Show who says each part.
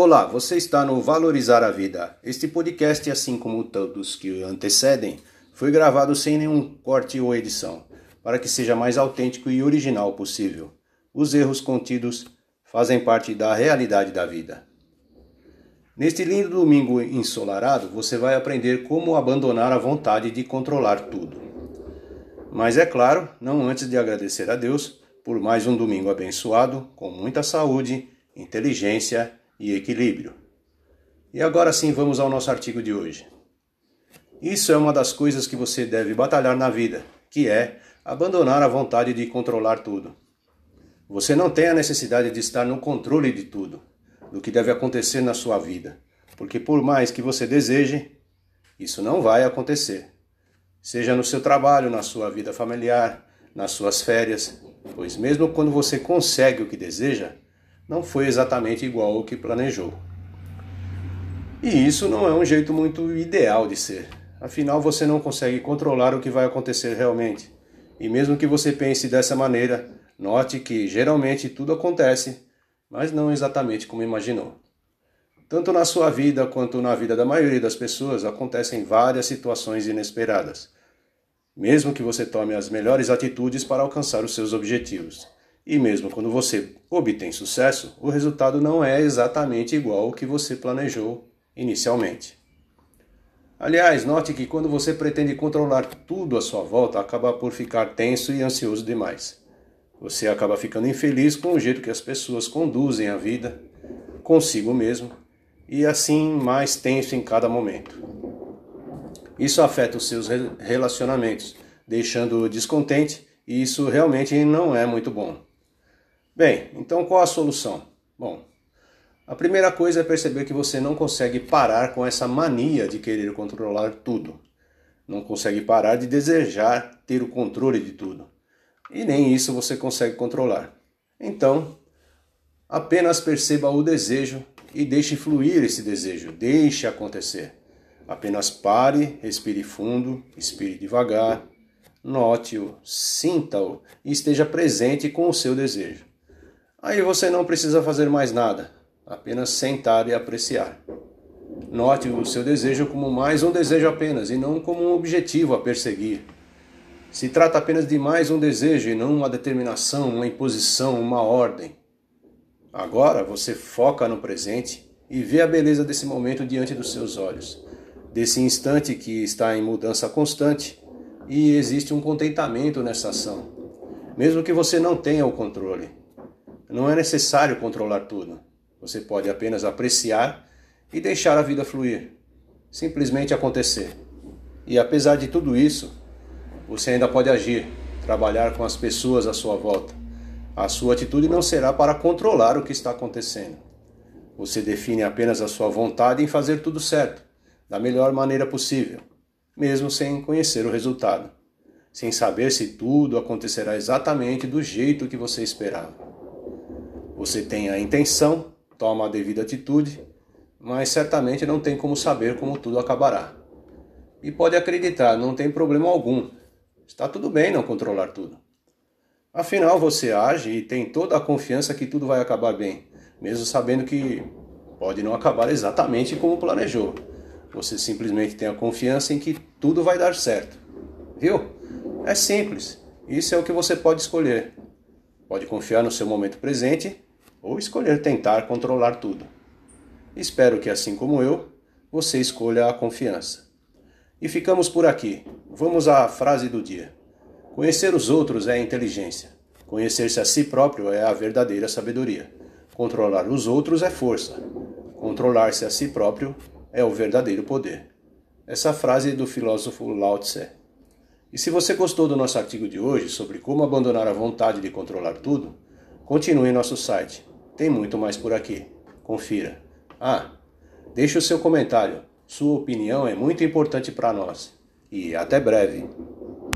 Speaker 1: Olá, você está no Valorizar a Vida. Este podcast, assim como todos que o antecedem, foi gravado sem nenhum corte ou edição, para que seja mais autêntico e original possível. Os erros contidos fazem parte da realidade da vida. Neste lindo domingo ensolarado, você vai aprender como abandonar a vontade de controlar tudo. Mas é claro, não antes de agradecer a Deus por mais um domingo abençoado, com muita saúde, inteligência e equilíbrio. E agora sim vamos ao nosso artigo de hoje. Isso é uma das coisas que você deve batalhar na vida, que é abandonar a vontade de controlar tudo. Você não tem a necessidade de estar no controle de tudo, do que deve acontecer na sua vida, porque por mais que você deseje, isso não vai acontecer. Seja no seu trabalho, na sua vida familiar, nas suas férias, pois mesmo quando você consegue o que deseja, não foi exatamente igual ao que planejou. E isso não é um jeito muito ideal de ser. Afinal, você não consegue controlar o que vai acontecer realmente. E mesmo que você pense dessa maneira, note que geralmente tudo acontece, mas não exatamente como imaginou. Tanto na sua vida quanto na vida da maioria das pessoas acontecem várias situações inesperadas, mesmo que você tome as melhores atitudes para alcançar os seus objetivos. E mesmo quando você obtém sucesso, o resultado não é exatamente igual ao que você planejou inicialmente. Aliás, note que quando você pretende controlar tudo à sua volta, acaba por ficar tenso e ansioso demais. Você acaba ficando infeliz com o jeito que as pessoas conduzem a vida, consigo mesmo, e assim mais tenso em cada momento. Isso afeta os seus relacionamentos, deixando-o descontente, e isso realmente não é muito bom. Bem, então qual a solução? Bom, a primeira coisa é perceber que você não consegue parar com essa mania de querer controlar tudo. Não consegue parar de desejar ter o controle de tudo. E nem isso você consegue controlar. Então, apenas perceba o desejo e deixe fluir esse desejo, deixe acontecer. Apenas pare, respire fundo, expire devagar, note-o, sinta-o e esteja presente com o seu desejo. Aí você não precisa fazer mais nada, apenas sentar e apreciar. Note o seu desejo como mais um desejo apenas e não como um objetivo a perseguir. Se trata apenas de mais um desejo e não uma determinação, uma imposição, uma ordem. Agora você foca no presente e vê a beleza desse momento diante dos seus olhos, desse instante que está em mudança constante e existe um contentamento nessa ação, mesmo que você não tenha o controle. Não é necessário controlar tudo. Você pode apenas apreciar e deixar a vida fluir. Simplesmente acontecer. E apesar de tudo isso, você ainda pode agir, trabalhar com as pessoas à sua volta. A sua atitude não será para controlar o que está acontecendo. Você define apenas a sua vontade em fazer tudo certo, da melhor maneira possível, mesmo sem conhecer o resultado, sem saber se tudo acontecerá exatamente do jeito que você esperava. Você tem a intenção, toma a devida atitude, mas certamente não tem como saber como tudo acabará. E pode acreditar, não tem problema algum. Está tudo bem não controlar tudo. Afinal, você age e tem toda a confiança que tudo vai acabar bem, mesmo sabendo que pode não acabar exatamente como planejou. Você simplesmente tem a confiança em que tudo vai dar certo. Viu? É simples. Isso é o que você pode escolher. Pode confiar no seu momento presente ou escolher tentar controlar tudo. Espero que, assim como eu, você escolha a confiança. E ficamos por aqui. Vamos à frase do dia. Conhecer os outros é inteligência. Conhecer-se a si próprio é a verdadeira sabedoria. Controlar os outros é força. Controlar-se a si próprio é o verdadeiro poder. Essa frase é do filósofo Lao Tse. E se você gostou do nosso artigo de hoje sobre como abandonar a vontade de controlar tudo, continue em nosso site tem muito mais por aqui. Confira. Ah, deixe o seu comentário. Sua opinião é muito importante para nós. E até breve.